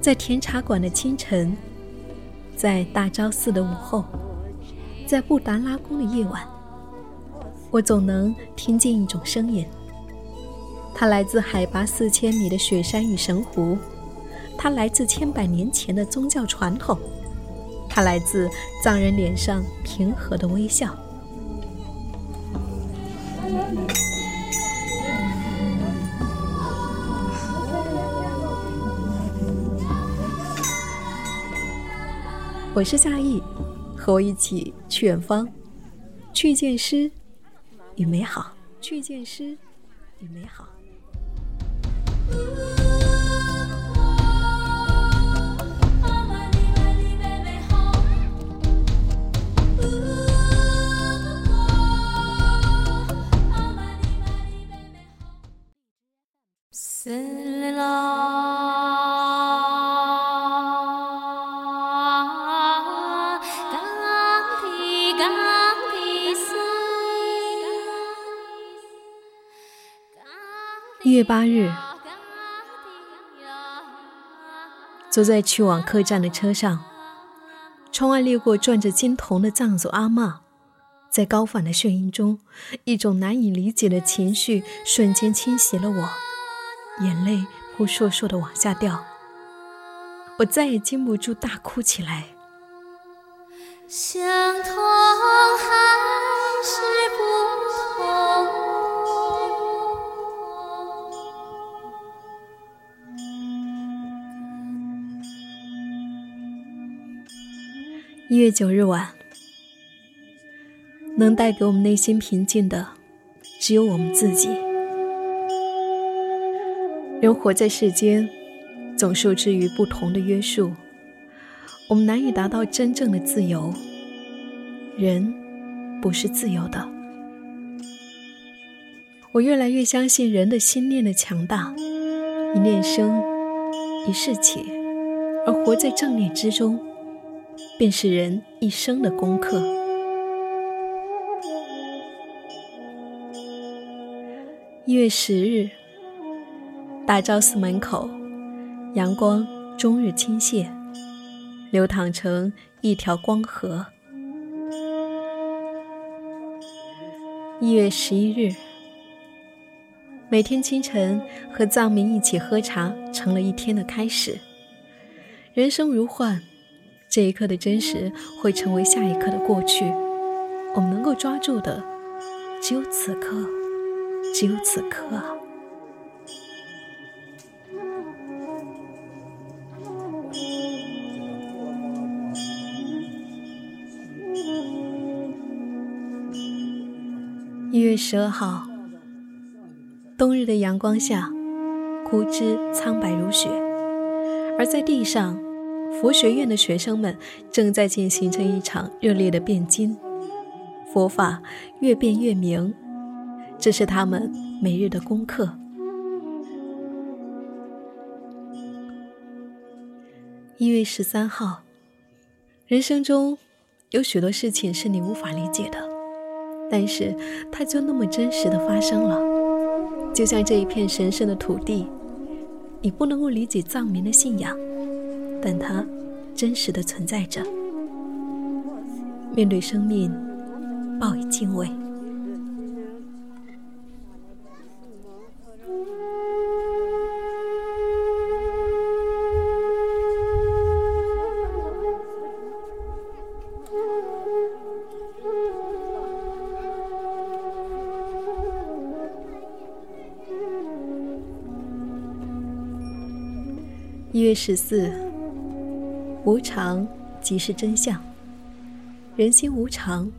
在甜茶馆的清晨，在大昭寺的午后，在布达拉宫的夜晚，我总能听见一种声音。它来自海拔四千米的雪山与神湖，它来自千百年前的宗教传统，它来自藏人脸上平和的微笑。我是夏意，和我一起去远方，去见诗与美好，去见诗与美好。月八日，坐在去往客栈的车上，窗外掠过转着金铜的藏族阿嬷，在高反的眩晕中，一种难以理解的情绪瞬间侵袭了我，眼泪扑簌簌的往下掉，我再也禁不住大哭起来。相同还是不同？一月九日晚，能带给我们内心平静的，只有我们自己。人活在世间，总受制于不同的约束，我们难以达到真正的自由。人不是自由的。我越来越相信人的心念的强大，一念生，一世起，而活在正念之中。便是人一生的功课。一月十日，大昭寺门口，阳光终日倾泻，流淌成一条光河。一月十一日，每天清晨和藏民一起喝茶，成了一天的开始。人生如幻。这一刻的真实会成为下一刻的过去，我们能够抓住的只有此刻，只有此刻。一月十二号，冬日的阳光下，枯枝苍白如雪，而在地上。佛学院的学生们正在进行着一场热烈的辩经，佛法越辩越明，这是他们每日的功课。一月十三号，人生中有许多事情是你无法理解的，但是它就那么真实的发生了，就像这一片神圣的土地，你不能够理解藏民的信仰。但它真实的存在着。面对生命，报以敬畏。一月十四。无常即是真相，人心无常，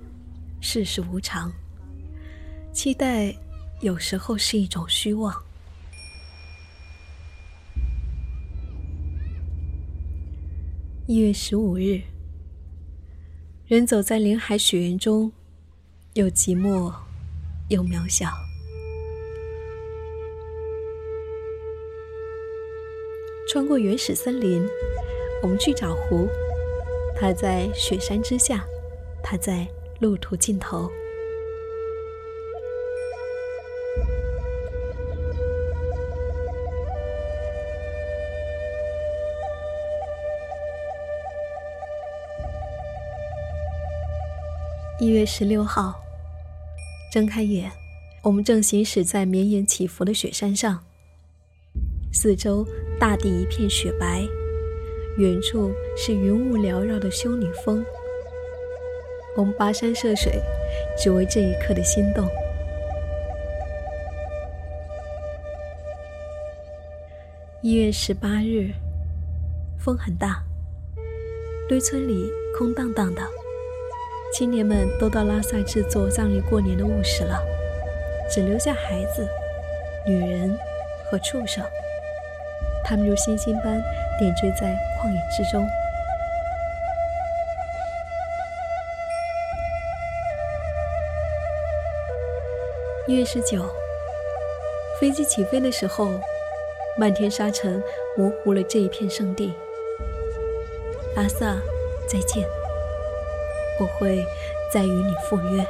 世事无常。期待有时候是一种虚妄。一月十五日，人走在林海雪原中，又寂寞又渺小。穿过原始森林。我们去找湖。它在雪山之下它在路途尽头。一月十六号睁开眼我们正行驶在绵延起伏的雪山上。四周大地一片雪白远处是云雾缭绕的修女峰。我们跋山涉水，只为这一刻的心动。一月十八日，风很大，堆村里空荡荡的，青年们都到拉萨制作葬礼过年的物事了，只留下孩子、女人和畜生，他们如星星般点缀在旷野之中。一月十九，飞机起飞的时候。漫天沙尘模糊了这一片圣地。阿萨，再见，我会再与你赴约。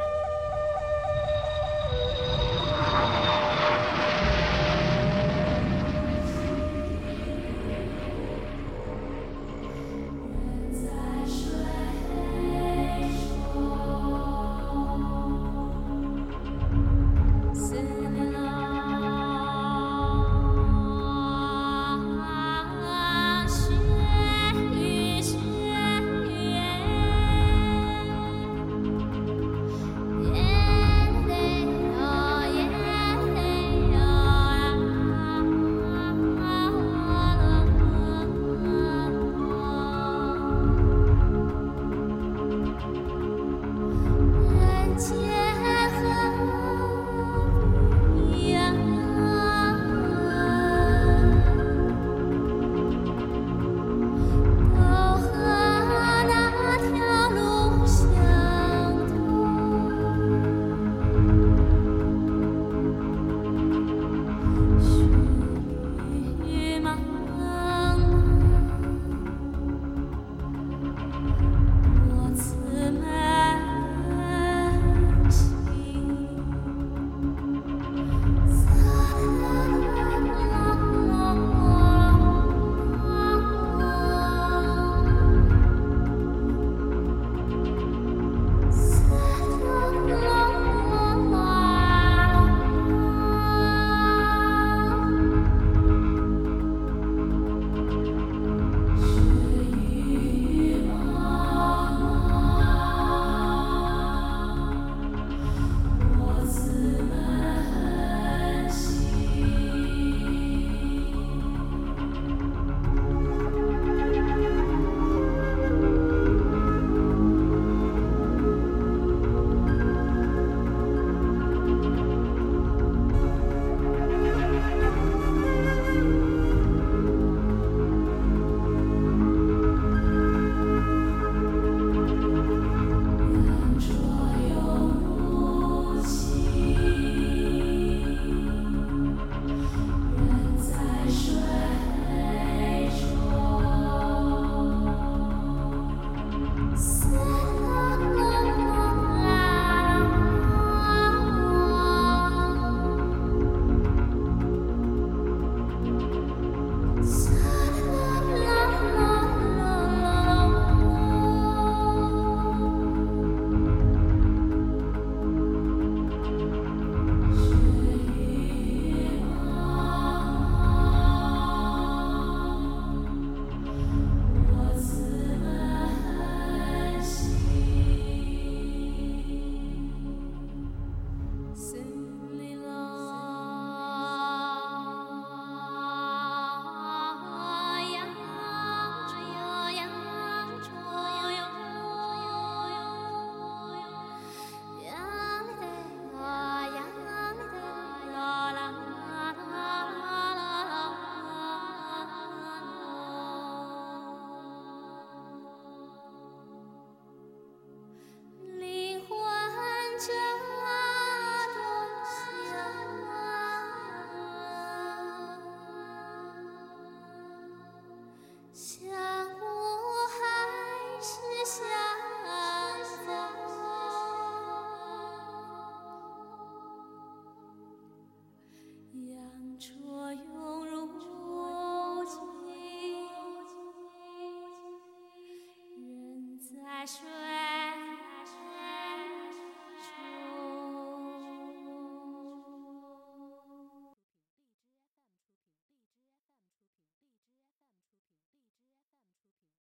水。